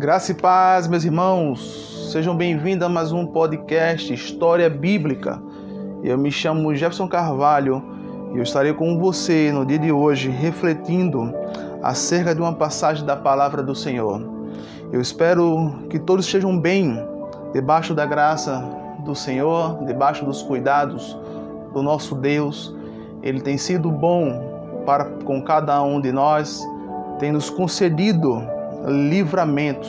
Graça e paz, meus irmãos. Sejam bem-vindos a mais um podcast História Bíblica. Eu me chamo Jefferson Carvalho e eu estarei com você no dia de hoje refletindo acerca de uma passagem da palavra do Senhor. Eu espero que todos estejam bem debaixo da graça do Senhor, debaixo dos cuidados do nosso Deus. Ele tem sido bom para com cada um de nós, tem nos concedido livramentos.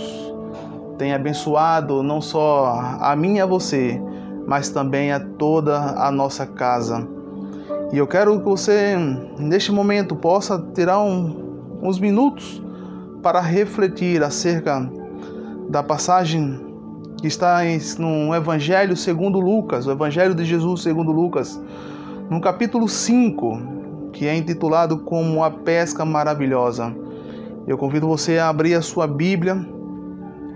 Tem abençoado não só a mim e a você, mas também a toda a nossa casa. E eu quero que você, neste momento, possa tirar um, uns minutos para refletir acerca da passagem que está no Evangelho segundo Lucas, o Evangelho de Jesus segundo Lucas, no capítulo 5, que é intitulado como a pesca maravilhosa. Eu convido você a abrir a sua Bíblia.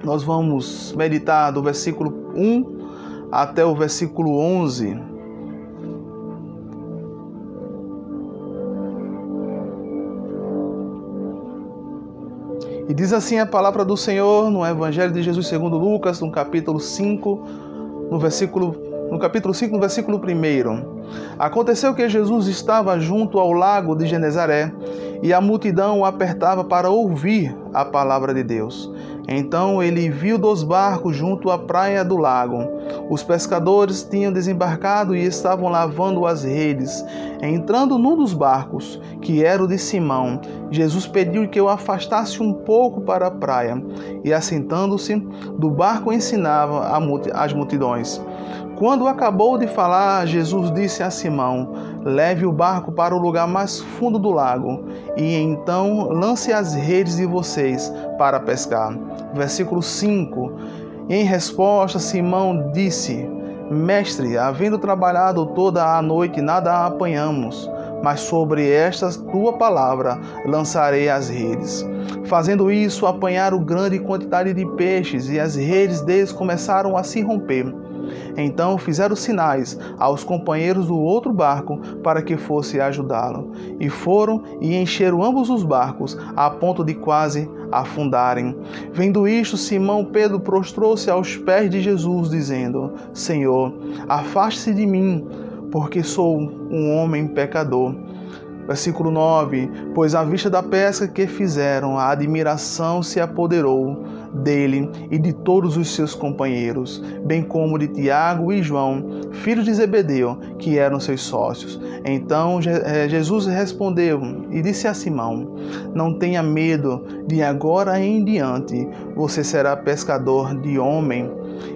Nós vamos meditar do versículo 1 até o versículo 11. E diz assim a palavra do Senhor no Evangelho de Jesus segundo Lucas, no capítulo 5, no versículo no capítulo 5, no versículo 1. Aconteceu que Jesus estava junto ao lago de Genezaré e a multidão o apertava para ouvir a palavra de Deus. Então ele viu dois barcos junto à praia do lago. Os pescadores tinham desembarcado e estavam lavando as redes. Entrando num dos barcos, que era o de Simão, Jesus pediu que o afastasse um pouco para a praia e, assentando-se, do barco ensinava as multidões. Quando acabou de falar, Jesus disse a Simão: Leve o barco para o lugar mais fundo do lago e então lance as redes de vocês para pescar. Versículo 5. Em resposta, Simão disse: Mestre, havendo trabalhado toda a noite, nada apanhamos, mas sobre esta tua palavra lançarei as redes. Fazendo isso, apanharam grande quantidade de peixes e as redes deles começaram a se romper. Então fizeram sinais aos companheiros do outro barco para que fosse ajudá-lo. E foram e encheram ambos os barcos, a ponto de quase afundarem. Vendo isto, Simão Pedro prostrou-se aos pés de Jesus, dizendo: Senhor, afaste-se de mim, porque sou um homem pecador. Versículo 9: Pois à vista da pesca que fizeram, a admiração se apoderou dele e de todos os seus companheiros, bem como de Tiago e João, filhos de Zebedeu, que eram seus sócios. Então eh, Jesus respondeu e disse a Simão: Não tenha medo, de agora em diante você será pescador de homem.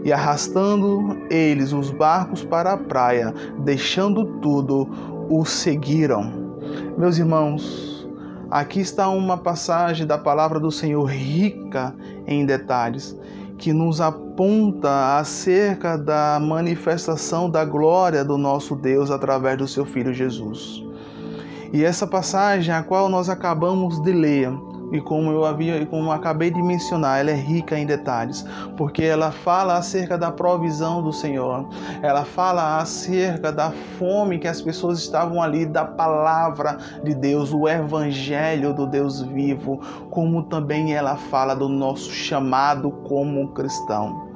E arrastando eles os barcos para a praia, deixando tudo, o seguiram. Meus irmãos, Aqui está uma passagem da palavra do Senhor rica em detalhes, que nos aponta acerca da manifestação da glória do nosso Deus através do seu Filho Jesus. E essa passagem, a qual nós acabamos de ler, e como eu havia, como acabei de mencionar, ela é rica em detalhes, porque ela fala acerca da provisão do Senhor. Ela fala acerca da fome que as pessoas estavam ali da palavra de Deus, o evangelho do Deus vivo, como também ela fala do nosso chamado como cristão.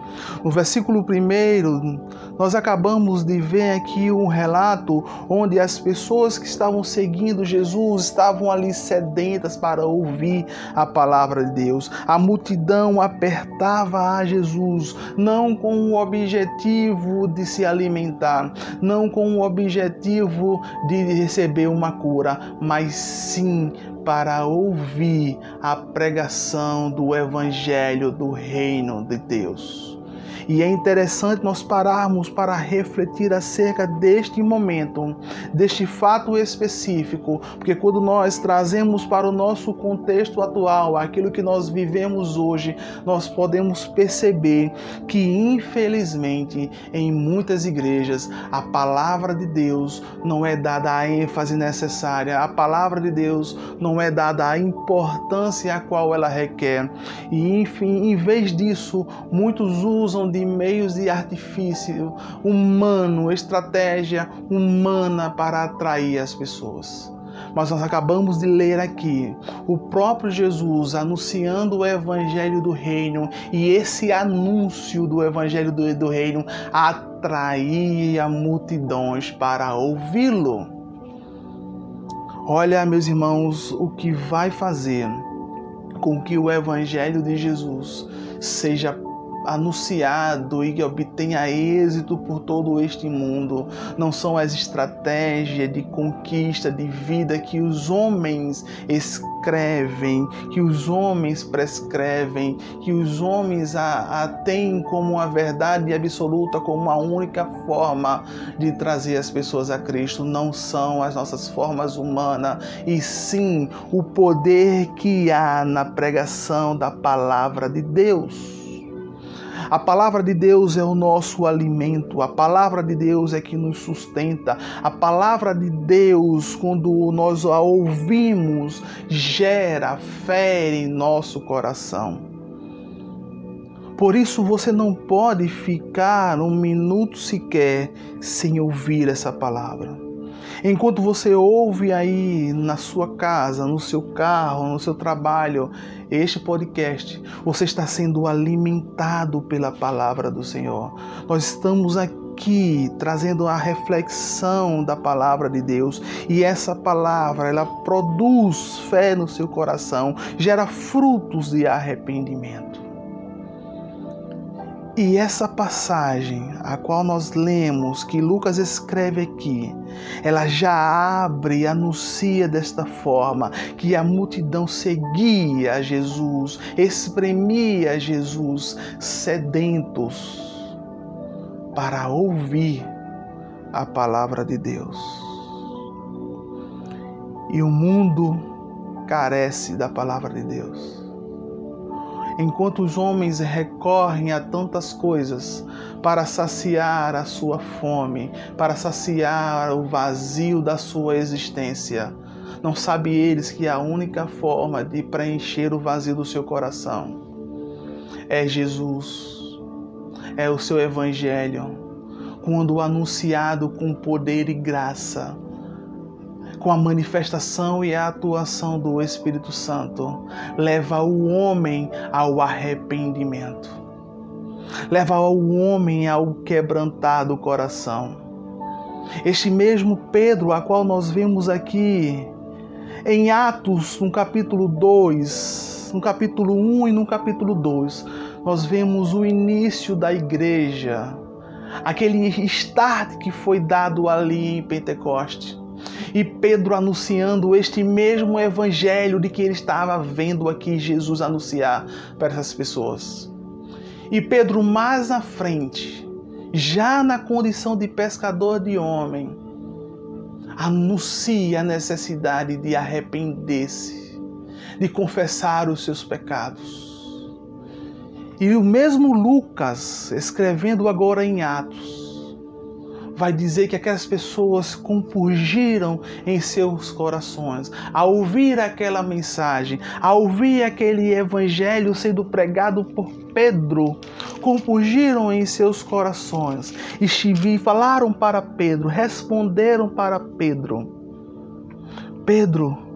No versículo 1, nós acabamos de ver aqui um relato onde as pessoas que estavam seguindo Jesus estavam ali sedentas para ouvir a palavra de Deus. A multidão apertava a Jesus, não com o objetivo de se alimentar, não com o objetivo de receber uma cura, mas sim para ouvir a pregação do Evangelho do Reino de Deus. E é interessante nós pararmos para refletir acerca deste momento, deste fato específico, porque quando nós trazemos para o nosso contexto atual aquilo que nós vivemos hoje, nós podemos perceber que, infelizmente, em muitas igrejas, a palavra de Deus não é dada a ênfase necessária, a palavra de Deus não é dada a importância a qual ela requer. E, enfim, em vez disso, muitos usam de meios de artifício humano, estratégia humana para atrair as pessoas. Mas nós acabamos de ler aqui o próprio Jesus anunciando o evangelho do reino e esse anúncio do evangelho do, do reino atraía multidões para ouvi-lo. Olha, meus irmãos, o que vai fazer com que o evangelho de Jesus seja anunciado e que obtenha êxito por todo este mundo. Não são as estratégias de conquista de vida que os homens escrevem, que os homens prescrevem, que os homens a, a têm como a verdade absoluta, como a única forma de trazer as pessoas a Cristo. Não são as nossas formas humanas, e sim o poder que há na pregação da palavra de Deus. A palavra de Deus é o nosso alimento, a palavra de Deus é que nos sustenta, a palavra de Deus, quando nós a ouvimos, gera fé em nosso coração. Por isso você não pode ficar um minuto sequer sem ouvir essa palavra. Enquanto você ouve aí na sua casa, no seu carro, no seu trabalho, este podcast, você está sendo alimentado pela palavra do Senhor. Nós estamos aqui trazendo a reflexão da palavra de Deus e essa palavra ela produz fé no seu coração, gera frutos de arrependimento. E essa passagem, a qual nós lemos, que Lucas escreve aqui, ela já abre e anuncia desta forma que a multidão seguia Jesus, espremia Jesus, sedentos para ouvir a palavra de Deus. E o mundo carece da palavra de Deus enquanto os homens recorrem a tantas coisas para saciar a sua fome, para saciar o vazio da sua existência. Não sabe eles que a única forma de preencher o vazio do seu coração é Jesus, é o seu evangelho, quando anunciado com poder e graça com a manifestação e a atuação do Espírito Santo, leva o homem ao arrependimento, leva o homem ao quebrantado coração. Este mesmo Pedro, a qual nós vemos aqui em Atos, no capítulo 2, no capítulo 1 e no capítulo 2, nós vemos o início da igreja, aquele start que foi dado ali em Pentecoste e Pedro anunciando este mesmo evangelho de que ele estava vendo aqui Jesus anunciar para essas pessoas. E Pedro, mais à frente, já na condição de pescador de homem, anuncia a necessidade de arrepender-se, de confessar os seus pecados. E o mesmo Lucas, escrevendo agora em Atos, vai dizer que aquelas pessoas compungiram em seus corações. Ao ouvir aquela mensagem, ao ouvir aquele evangelho sendo pregado por Pedro, compungiram em seus corações. E falaram para Pedro, responderam para Pedro: Pedro,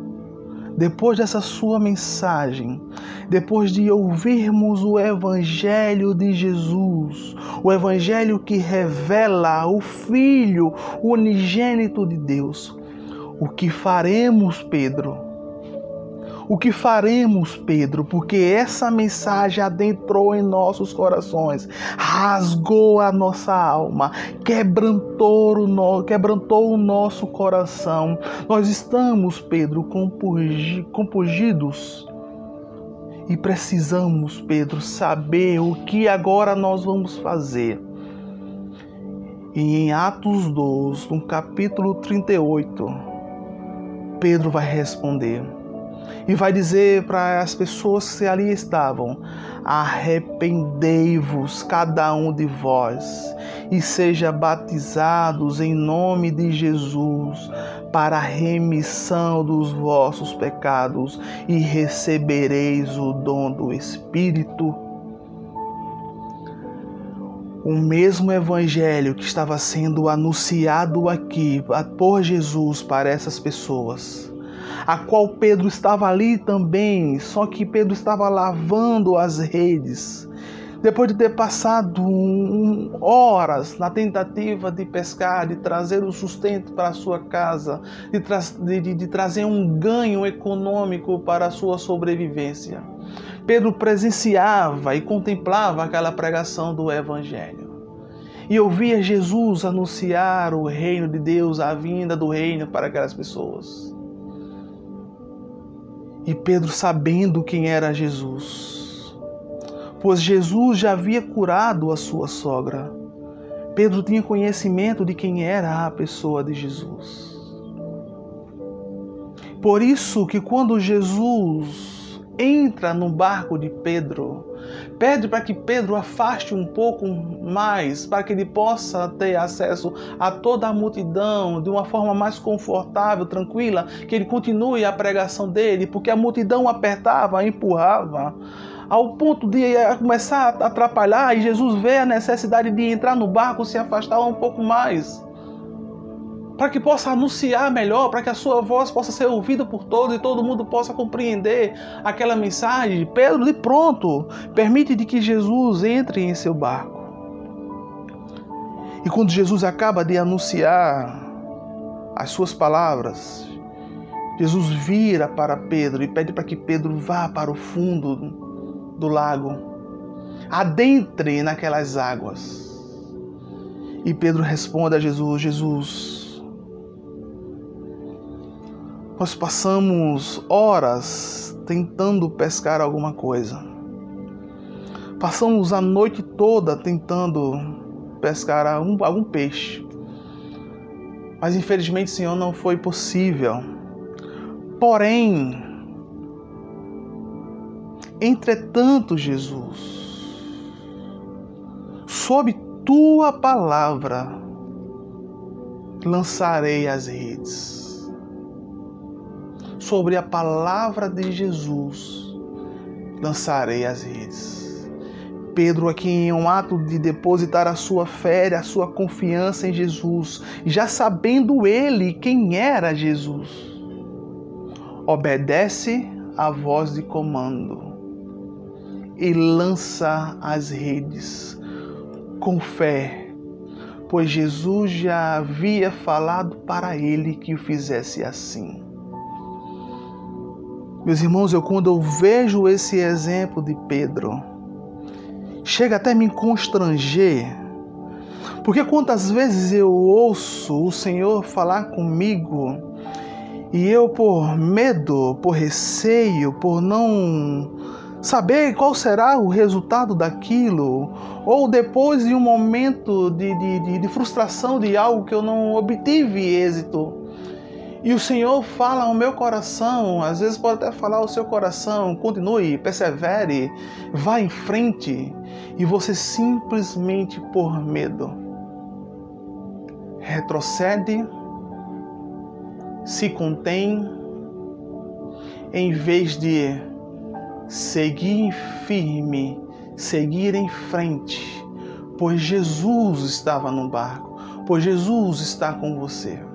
depois dessa sua mensagem, depois de ouvirmos o Evangelho de Jesus, o Evangelho que revela o Filho unigênito de Deus, o que faremos, Pedro? O que faremos, Pedro? Porque essa mensagem adentrou em nossos corações, rasgou a nossa alma, quebrantou o, no... quebrantou o nosso coração. Nós estamos, Pedro, compungidos e precisamos, Pedro, saber o que agora nós vamos fazer. E em Atos 2, no capítulo 38, Pedro vai responder e vai dizer para as pessoas que ali estavam: Arrependei-vos, cada um de vós, e seja batizados em nome de Jesus para a remissão dos vossos pecados, e recebereis o dom do Espírito. O mesmo evangelho que estava sendo anunciado aqui por Jesus para essas pessoas a qual Pedro estava ali também, só que Pedro estava lavando as redes. Depois de ter passado um, horas na tentativa de pescar, de trazer o sustento para a sua casa, de, tra de, de trazer um ganho econômico para a sua sobrevivência, Pedro presenciava e contemplava aquela pregação do Evangelho e ouvia Jesus anunciar o reino de Deus, a vinda do reino para aquelas pessoas. E Pedro, sabendo quem era Jesus, pois Jesus já havia curado a sua sogra, Pedro tinha conhecimento de quem era a pessoa de Jesus. Por isso que quando Jesus entra no barco de Pedro, Pede para que Pedro afaste um pouco mais, para que ele possa ter acesso a toda a multidão de uma forma mais confortável, tranquila, que ele continue a pregação dele, porque a multidão apertava, empurrava, ao ponto de começar a atrapalhar, e Jesus vê a necessidade de entrar no barco, se afastar um pouco mais para que possa anunciar melhor, para que a sua voz possa ser ouvida por todos e todo mundo possa compreender aquela mensagem. Pedro, de pronto, permite de que Jesus entre em seu barco. E quando Jesus acaba de anunciar as suas palavras, Jesus vira para Pedro e pede para que Pedro vá para o fundo do lago, adentre naquelas águas. E Pedro responde a Jesus: Jesus, nós passamos horas tentando pescar alguma coisa. Passamos a noite toda tentando pescar algum, algum peixe. Mas infelizmente, Senhor, não foi possível. Porém, entretanto, Jesus, sob tua palavra lançarei as redes sobre a palavra de Jesus lançarei as redes. Pedro, aqui em um ato de depositar a sua fé, a sua confiança em Jesus, já sabendo ele quem era Jesus, obedece à voz de comando e lança as redes com fé, pois Jesus já havia falado para ele que o fizesse assim. Meus irmãos, eu quando eu vejo esse exemplo de Pedro, chega até me constranger, porque quantas vezes eu ouço o Senhor falar comigo e eu, por medo, por receio, por não saber qual será o resultado daquilo, ou depois de um momento de, de, de, frustração de algo que eu não obtive êxito, e o Senhor fala ao meu coração, às vezes pode até falar ao seu coração, continue, persevere, vá em frente, e você simplesmente por medo retrocede, se contém, em vez de seguir firme, seguir em frente, pois Jesus estava no barco, pois Jesus está com você.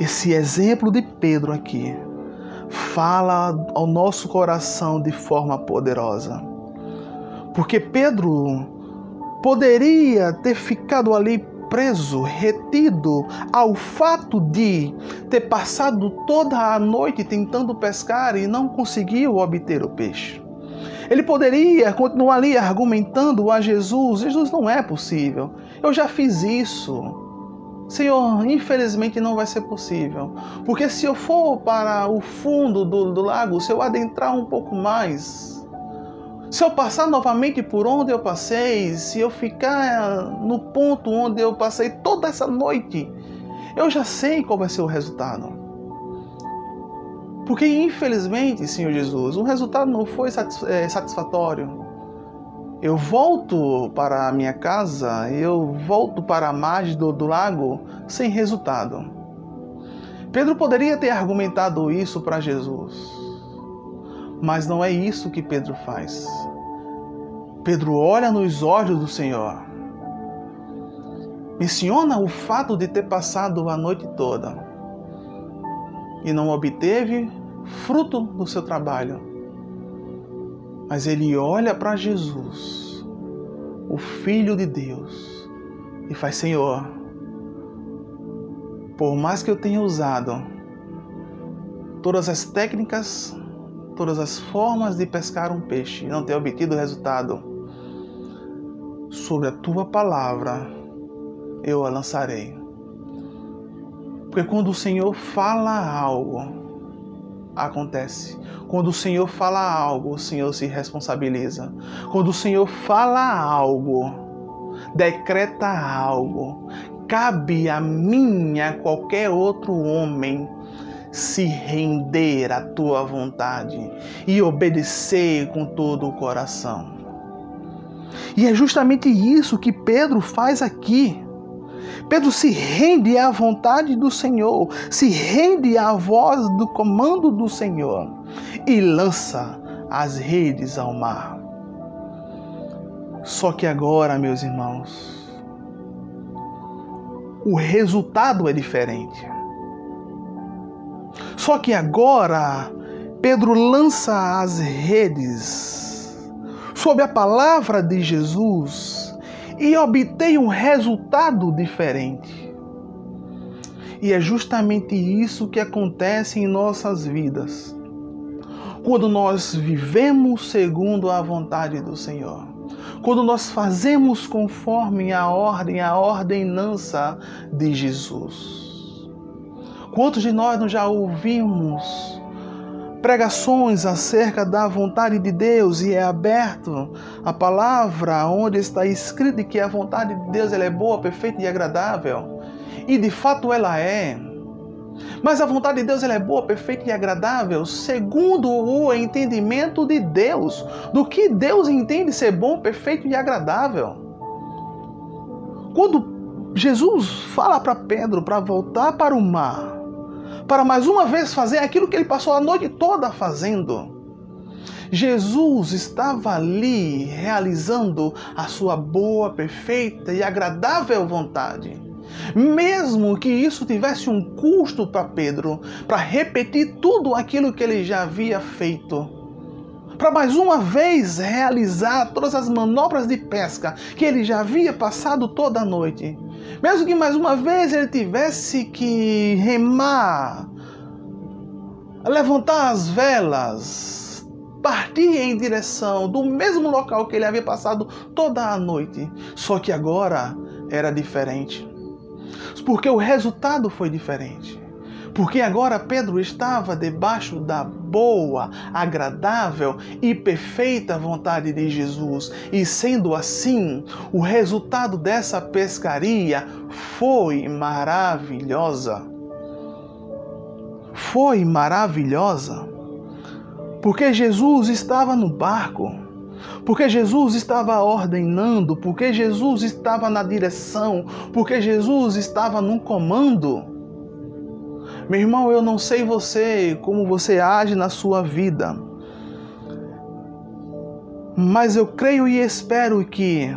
Esse exemplo de Pedro aqui fala ao nosso coração de forma poderosa. Porque Pedro poderia ter ficado ali preso, retido ao fato de ter passado toda a noite tentando pescar e não conseguiu obter o peixe. Ele poderia continuar ali argumentando a Jesus: Jesus não é possível, eu já fiz isso. Senhor, infelizmente não vai ser possível, porque se eu for para o fundo do, do, lago, se eu adentrar um pouco mais, se eu passar novamente por onde eu passei, se eu ficar no ponto onde eu passei toda essa noite, eu já sei qual vai ser o resultado. Porque infelizmente, Senhor Jesus, o resultado não foi é, satisfatório. Eu volto para a minha casa, eu volto para a margem do, do lago sem resultado. Pedro poderia ter argumentado isso para Jesus, mas não é isso que Pedro faz. Pedro olha nos olhos do Senhor, menciona o fato de ter passado a noite toda e não obteve fruto do seu trabalho. Mas ele olha para Jesus, o Filho de Deus, e faz: Senhor, por mais que eu tenha usado todas as técnicas, todas as formas de pescar um peixe e não ter obtido resultado, sobre a tua palavra eu a lançarei. Porque quando o Senhor fala algo, acontece. Quando o Senhor fala algo, o Senhor se responsabiliza. Quando o Senhor fala algo, decreta algo, cabe a mim, a qualquer outro homem, se render à tua vontade e obedecer com todo o coração. E é justamente isso que Pedro faz aqui. Pedro se rende à vontade do Senhor, se rende à voz do comando do Senhor e lança as redes ao mar. Só que agora, meus irmãos, o resultado é diferente. Só que agora Pedro lança as redes sob a palavra de Jesus e obtém um resultado diferente. E é justamente isso que acontece em nossas vidas. Quando nós vivemos segundo a vontade do Senhor, quando nós fazemos conforme a ordem, a ordenança de Jesus. Quantos de nós não já ouvimos pregações acerca da vontade de Deus e é aberto a palavra onde está escrito que a vontade de Deus ela é boa, perfeita e agradável. E de fato ela é. Mas a vontade de Deus ela é boa, perfeita e agradável segundo o entendimento de Deus, do que Deus entende ser bom, perfeito e agradável. Quando Jesus fala para Pedro para voltar para o mar, para mais uma vez fazer aquilo que ele passou a noite toda fazendo. Jesus estava ali realizando a sua boa, perfeita e agradável vontade. Mesmo que isso tivesse um custo para Pedro, para repetir tudo aquilo que ele já havia feito, para mais uma vez realizar todas as manobras de pesca que ele já havia passado toda a noite. Mesmo que mais uma vez ele tivesse que remar, levantar as velas, partir em direção do mesmo local que ele havia passado toda a noite. Só que agora era diferente. Porque o resultado foi diferente. Porque agora Pedro estava debaixo da boa, agradável e perfeita vontade de Jesus. E sendo assim, o resultado dessa pescaria foi maravilhosa. Foi maravilhosa. Porque Jesus estava no barco porque Jesus estava ordenando, porque Jesus estava na direção, porque Jesus estava no comando. Meu irmão, eu não sei você, como você age na sua vida, mas eu creio e espero que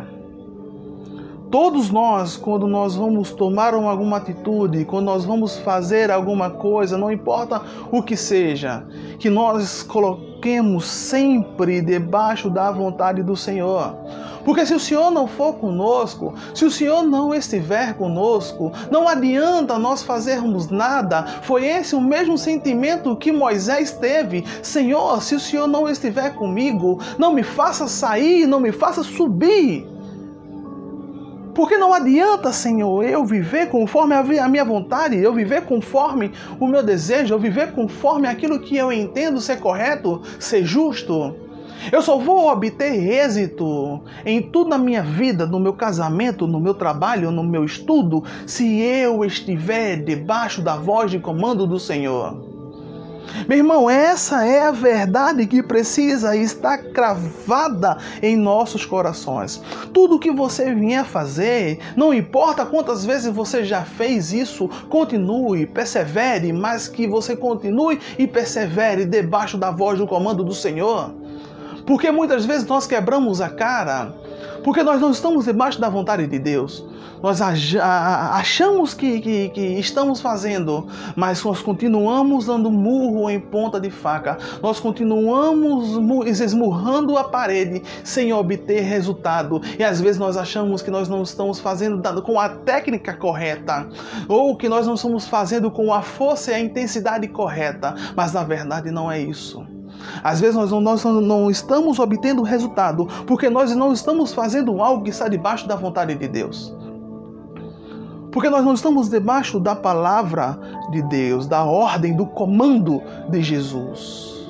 todos nós, quando nós vamos tomar alguma atitude, quando nós vamos fazer alguma coisa, não importa o que seja, que nós coloquemos sempre debaixo da vontade do Senhor. Porque se o Senhor não for conosco, se o Senhor não estiver conosco, não adianta nós fazermos nada. Foi esse o mesmo sentimento que Moisés teve. Senhor, se o Senhor não estiver comigo, não me faça sair, não me faça subir. Porque não adianta, Senhor, eu viver conforme a minha vontade, eu viver conforme o meu desejo, eu viver conforme aquilo que eu entendo ser correto, ser justo. Eu só vou obter êxito em tudo na minha vida, no meu casamento, no meu trabalho, no meu estudo, se eu estiver debaixo da voz de comando do Senhor. Meu irmão, essa é a verdade que precisa estar cravada em nossos corações. Tudo que você vier fazer, não importa quantas vezes você já fez isso, continue, persevere, mas que você continue e persevere debaixo da voz do comando do Senhor. Porque muitas vezes nós quebramos a cara Porque nós não estamos debaixo da vontade de Deus. Nós achamos que, que, que, estamos fazendo, mas nós continuamos dando murro em ponta de faca. Nós continuamos esmurrando a parede sem obter resultado. E às vezes nós achamos que nós não estamos fazendo com a técnica correta, ou que nós não estamos fazendo com a força e a intensidade correta. Mas na verdade não é isso. Às vezes nós não, nós não estamos obtendo resultado porque nós não estamos fazendo algo que está debaixo da vontade de Deus. Porque nós não estamos debaixo da palavra de Deus, da ordem, do comando de Jesus.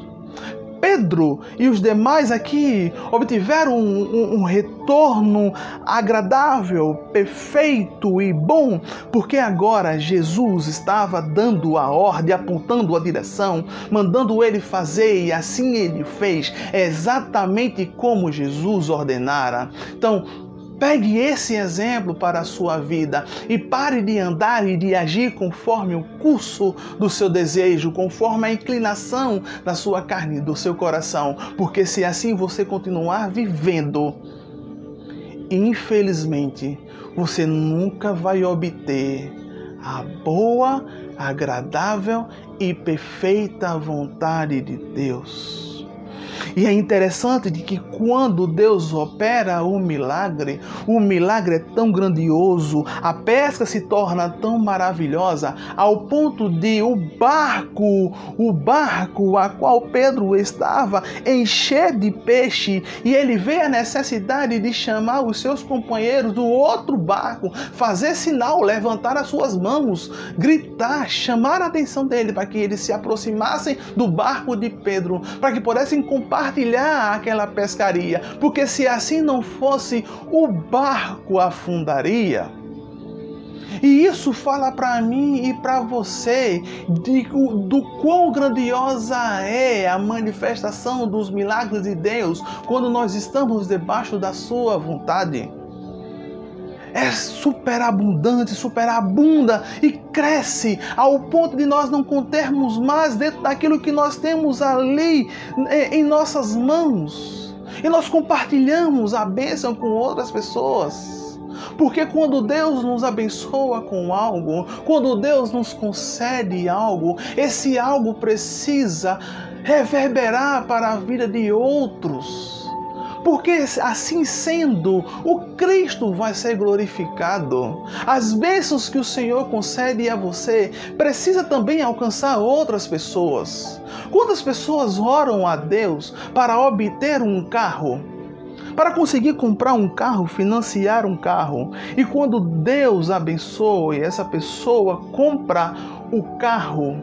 Pedro e os demais aqui obtiveram um, um, um, retorno agradável, perfeito e bom, porque agora Jesus estava dando a ordem, apontando a direção, mandando ele fazer, e assim ele fez, exatamente como Jesus ordenara. Então, Pegue esse exemplo para a sua vida e pare de andar e de agir conforme o curso do seu desejo, conforme a inclinação da sua carne, do seu coração, porque se assim você continuar vivendo, infelizmente, você nunca vai obter a boa, agradável e perfeita vontade de Deus. E é interessante de que quando Deus opera o milagre, o milagre é tão grandioso, a pesca se torna tão maravilhosa, ao ponto de o barco, o barco a qual Pedro estava, encher de peixe, e ele vê a necessidade de chamar os seus companheiros do outro barco, fazer sinal, levantar as suas mãos, gritar, chamar a atenção dele para que eles se aproximassem do barco de Pedro, para que pudessem compartilhar compartilhar aquela pescaria, porque se assim não fosse, o barco afundaria. E isso fala para mim e para você de, do quão grandiosa é a manifestação dos milagres de Deus quando nós estamos debaixo da Sua vontade é superabundante, superabunda e cresce ao ponto de nós não contermos mais dentro daquilo que nós temos ali é, em nossas mãos. E nós compartilhamos a bênção com outras pessoas. Porque quando Deus nos abençoa com algo, quando Deus nos concede algo, esse algo precisa reverberar para a vida de outros porque assim sendo, o Cristo vai ser glorificado. As bênçãos que o Senhor concede a você precisa também alcançar outras pessoas. Quantas pessoas oram a Deus para obter um carro? Para conseguir comprar um carro, financiar um carro. E quando Deus abençoe, essa pessoa compra o carro,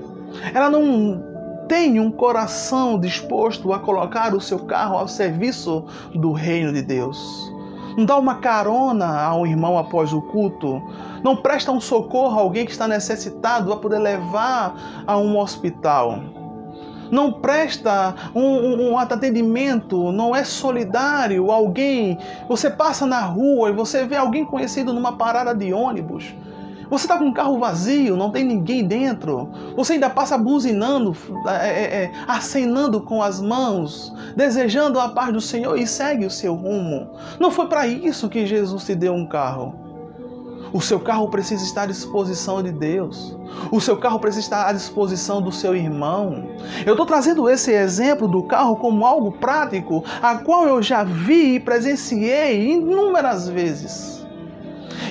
ela não tem um coração disposto a colocar o seu carro ao serviço do reino de Deus. Não dá uma carona a um irmão após o culto. Não presta um socorro a alguém que está necessitado a poder levar a um hospital. Não presta um, um, um atendimento, não é solidário alguém. Você passa na rua e você vê alguém conhecido numa parada de ônibus você está com um carro vazio, não tem ninguém dentro. Você ainda passa buzinando, é, é, é, acenando com as mãos, desejando a paz do Senhor e segue o seu rumo. Não foi para isso que Jesus te deu um carro. O seu carro precisa estar à disposição de Deus. O seu carro precisa estar à disposição do seu irmão. Eu estou trazendo esse exemplo do carro como algo prático, a qual eu já vi e presenciei inúmeras vezes.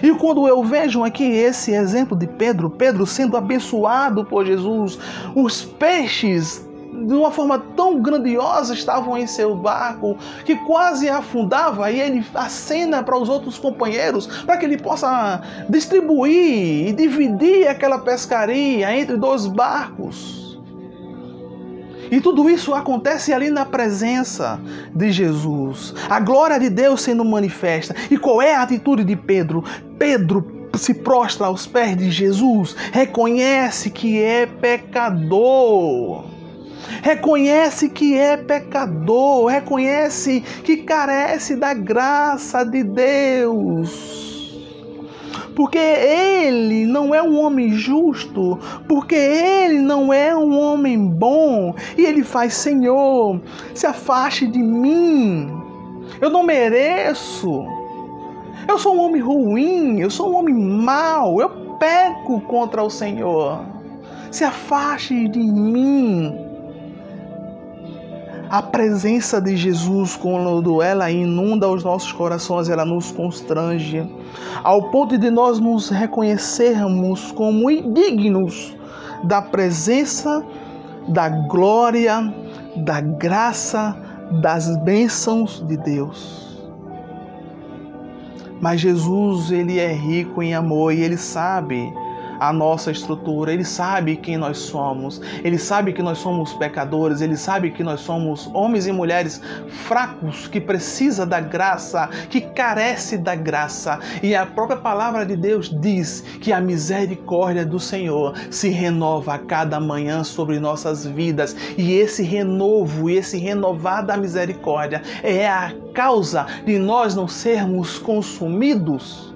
E quando eu vejo aqui esse exemplo de Pedro, Pedro sendo abençoado por Jesus, os peixes de uma forma tão grandiosa estavam em seu barco que quase afundava e ele acena para os outros companheiros para que ele possa distribuir e dividir aquela pescaria entre dois barcos. E tudo isso acontece ali na presença de Jesus. A glória de Deus sendo manifesta. E qual é a atitude de Pedro? Pedro se prostra aos pés de Jesus, reconhece que é pecador. Reconhece que é pecador, reconhece que carece da graça de Deus porque ele não é um homem justo, porque ele não é um homem bom, e ele faz: Senhor, se afaste de mim, eu não mereço. Eu sou um homem ruim, eu sou um homem mau, eu peco contra o Senhor. Se afaste de mim. A presença de Jesus, quando ela inunda os nossos corações, ela nos constrange, ao ponto de nós nos reconhecermos como indignos da presença, da glória, da graça, das bênçãos de Deus. Mas Jesus, ele é rico em amor e ele sabe a nossa estrutura, Ele sabe quem nós somos, Ele sabe que nós somos pecadores, Ele sabe que nós somos homens e mulheres fracos, que precisa da graça, que carece da graça. E a própria palavra de Deus diz que a misericórdia do Senhor se renova a cada manhã sobre nossas vidas. E esse renovo, esse renovar da misericórdia é a causa de nós não sermos consumidos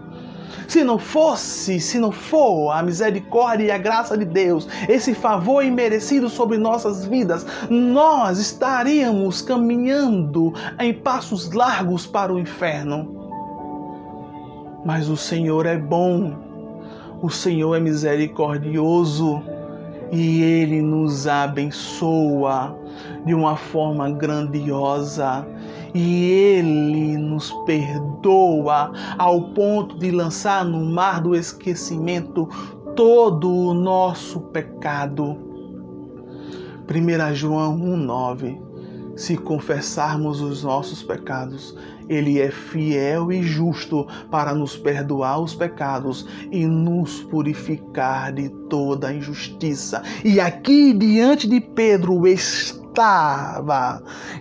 se não fosse, se não for a misericórdia e a graça de Deus, esse favor imerecido sobre nossas vidas, nós estaríamos caminhando em passos largos para o inferno. Mas o Senhor é bom, o Senhor é misericordioso e Ele nos abençoa de uma forma grandiosa e Ele nos perdoa ao ponto de lançar no mar do esquecimento todo o nosso pecado. 1 João 1,9 Se confessarmos os nossos pecados, Ele é fiel e justo para nos perdoar os pecados e nos purificar de toda injustiça. E aqui diante de Pedro está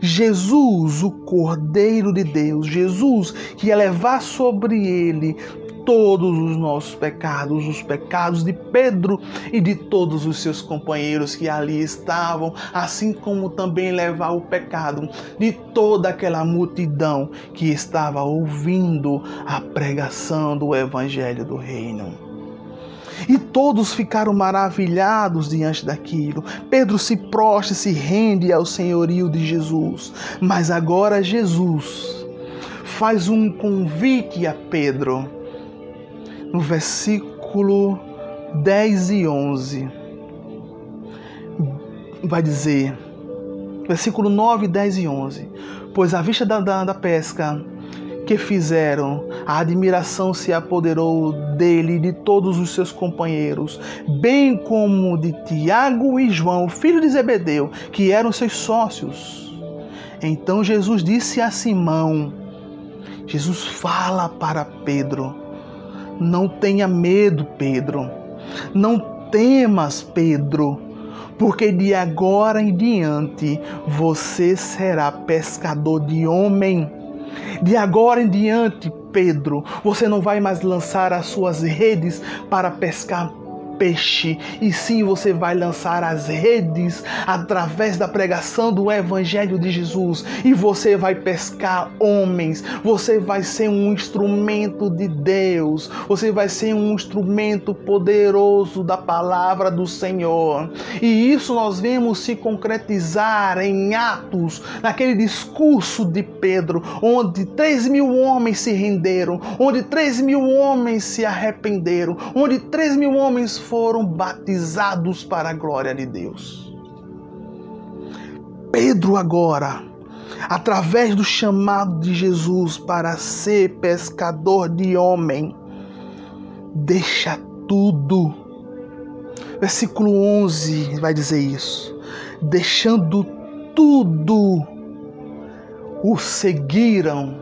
Jesus, o Cordeiro de Deus, Jesus que ia levar sobre ele todos os nossos pecados, os pecados de Pedro e de todos os seus companheiros que ali estavam, assim como também levar o pecado de toda aquela multidão que estava ouvindo a pregação do Evangelho do Reino. E todos ficaram maravilhados diante daquilo. Pedro se prostra e se rende ao senhorio de Jesus. Mas agora Jesus faz um convite a Pedro. No versículo 10 e 11, vai dizer, versículo 9, 10 e 11: Pois à vista da, da, da pesca que fizeram, a admiração se apoderou dele e de todos os seus companheiros, bem como de Tiago e João, filho de Zebedeu, que eram seus sócios. Então Jesus disse a Simão: Jesus fala para Pedro: Não tenha medo, Pedro. Não temas, Pedro, porque de agora em diante você será pescador de homem. De agora em diante, Pedro, você não vai mais lançar as suas redes para pescar peixe, e sim você vai lançar as redes através da pregação do Evangelho de Jesus, e você vai pescar homens, você vai ser um instrumento de Deus, você vai ser um instrumento poderoso da palavra do Senhor. E isso nós vemos se concretizar em Atos, naquele discurso de Pedro, onde 3 mil homens se renderam, onde 3 mil homens se arrependeram, onde 3 mil homens foram batizados para a glória de Deus. Pedro, agora, através do chamado de Jesus para ser pescador de homem, deixa tudo. Versículo 11 vai dizer isso. Deixando tudo, o seguiram.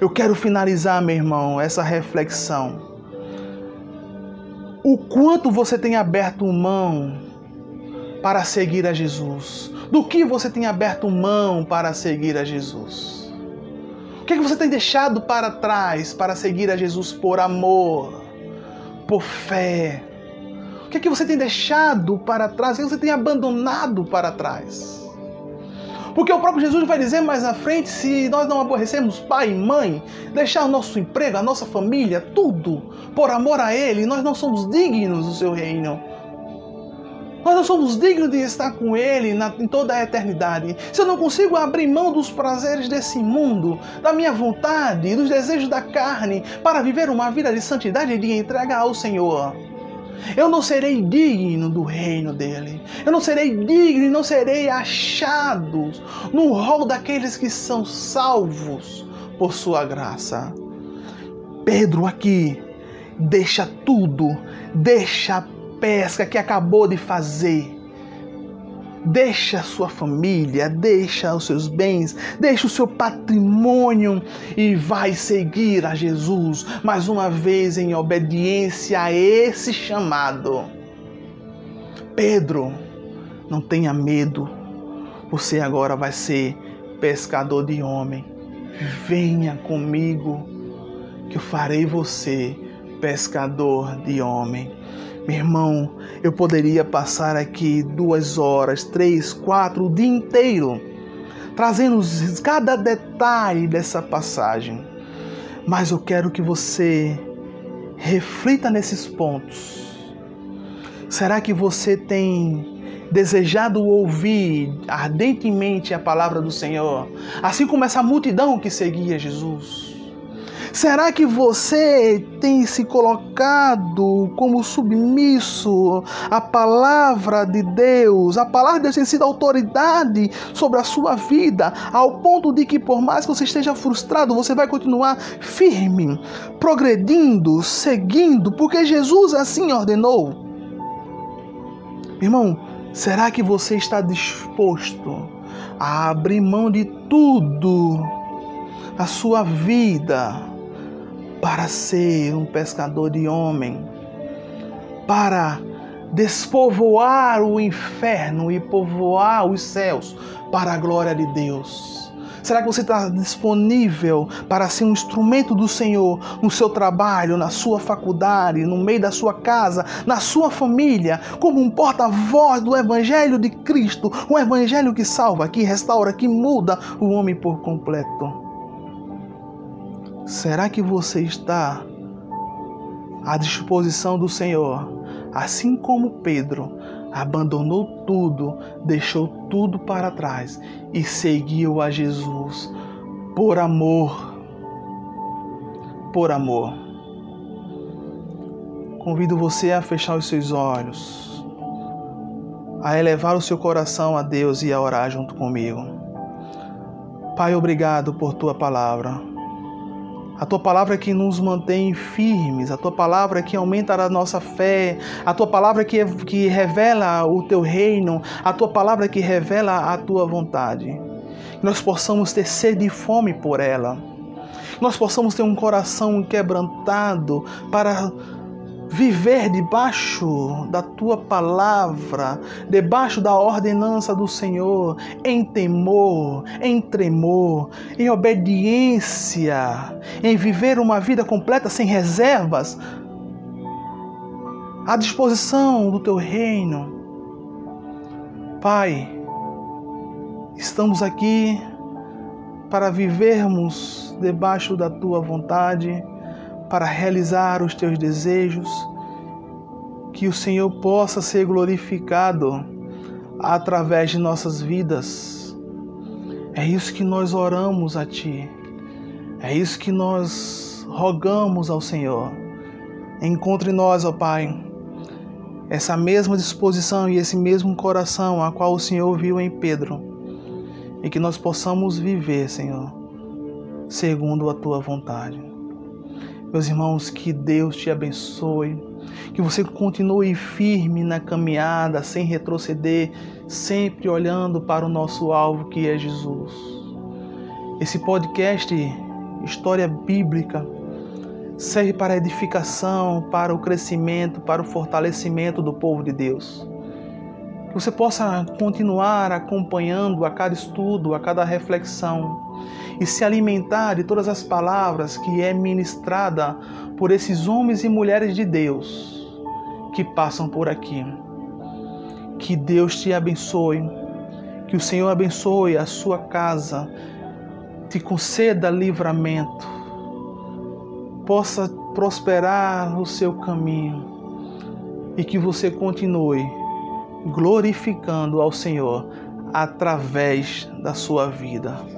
Eu quero finalizar, meu irmão, essa reflexão o quanto você tem aberto mão para seguir a Jesus? Do que você tem aberto mão para seguir a Jesus? O que, é que você tem deixado para trás para seguir a Jesus por amor, por fé? O que, é que você tem deixado para trás? O que você tem abandonado para trás? Porque o próprio Jesus vai dizer mais à frente: se nós não aborrecemos pai e mãe, deixar o nosso emprego, a nossa família, tudo, por amor a Ele, nós não somos dignos do seu reino. Nós não somos dignos de estar com Ele na, em toda a eternidade. Se eu não consigo abrir mão dos prazeres desse mundo, da minha vontade, dos desejos da carne, para viver uma vida de santidade e de entrega ao Senhor, eu não serei digno do reino dele. Eu não serei digno e não serei achado no rol daqueles que são salvos por sua graça. Pedro aqui deixa tudo, deixa a pesca que acabou de fazer. Deixa a sua família, deixa os seus bens, deixa o seu patrimônio e vai seguir a Jesus mais uma vez em obediência a esse chamado. Pedro, não tenha medo, você agora vai ser pescador de homem. Venha comigo, que eu farei você pescador de homem. Meu irmão, eu poderia passar aqui duas horas, três, quatro, o dia inteiro, trazendo cada detalhe dessa passagem. Mas eu quero que você reflita nesses pontos. Será que você tem desejado ouvir ardentemente a palavra do Senhor, assim como essa multidão que seguia Jesus? Será que você tem se colocado como submisso à palavra de Deus? A palavra de Deus tem sido autoridade sobre a sua vida, ao ponto de que, por mais que você esteja frustrado, você vai continuar firme, progredindo, seguindo, porque Jesus assim ordenou. Irmão, será que você está disposto a abrir mão de tudo, a sua vida, para ser um pescador de homem, para despovoar o inferno e povoar os céus para a glória de Deus? Será que você está disponível para ser um instrumento do Senhor no seu trabalho, na sua faculdade, no meio da sua casa, na sua família, como um porta-voz do Evangelho de Cristo, um Evangelho que salva, que restaura, que muda o homem por completo? Será que você está à disposição do Senhor, assim como Pedro abandonou tudo, deixou tudo para trás e seguiu a Jesus por amor? Por amor. Convido você a fechar os seus olhos, a elevar o seu coração a Deus e a orar junto comigo. Pai, obrigado por tua palavra. A tua palavra que nos mantém firmes, a tua palavra que aumenta a nossa fé, a tua palavra que, que revela o teu reino, a tua palavra que revela a tua vontade. Que nós possamos ter sede e fome por ela. Que nós possamos ter um coração quebrantado para viver debaixo da tua palavra, debaixo da ordenança do Senhor, em temor, em tremor, em obediência, em viver uma vida completa sem reservas, à disposição do teu reino. Pai, estamos aqui para vivermos debaixo da tua vontade para realizar os teus desejos, que o Senhor possa ser glorificado através de nossas vidas. É isso que nós oramos a Ti, é isso que nós rogamos ao Senhor. Encontre nós, ó Pai, essa mesma disposição e esse mesmo coração a qual o Senhor viu em Pedro, e que nós possamos viver, Senhor, segundo a Tua vontade. Meus irmãos, que Deus te abençoe, que você continue firme na caminhada, sem retroceder, sempre olhando para o nosso alvo que é Jesus. Esse podcast, História Bíblica, serve para a edificação, para o crescimento, para o fortalecimento do povo de Deus. Que você possa continuar acompanhando a cada estudo, a cada reflexão e se alimentar de todas as palavras que é ministrada por esses homens e mulheres de Deus que passam por aqui. Que Deus te abençoe, que o Senhor abençoe a sua casa, te conceda livramento, possa prosperar no seu caminho e que você continue glorificando ao Senhor através da sua vida.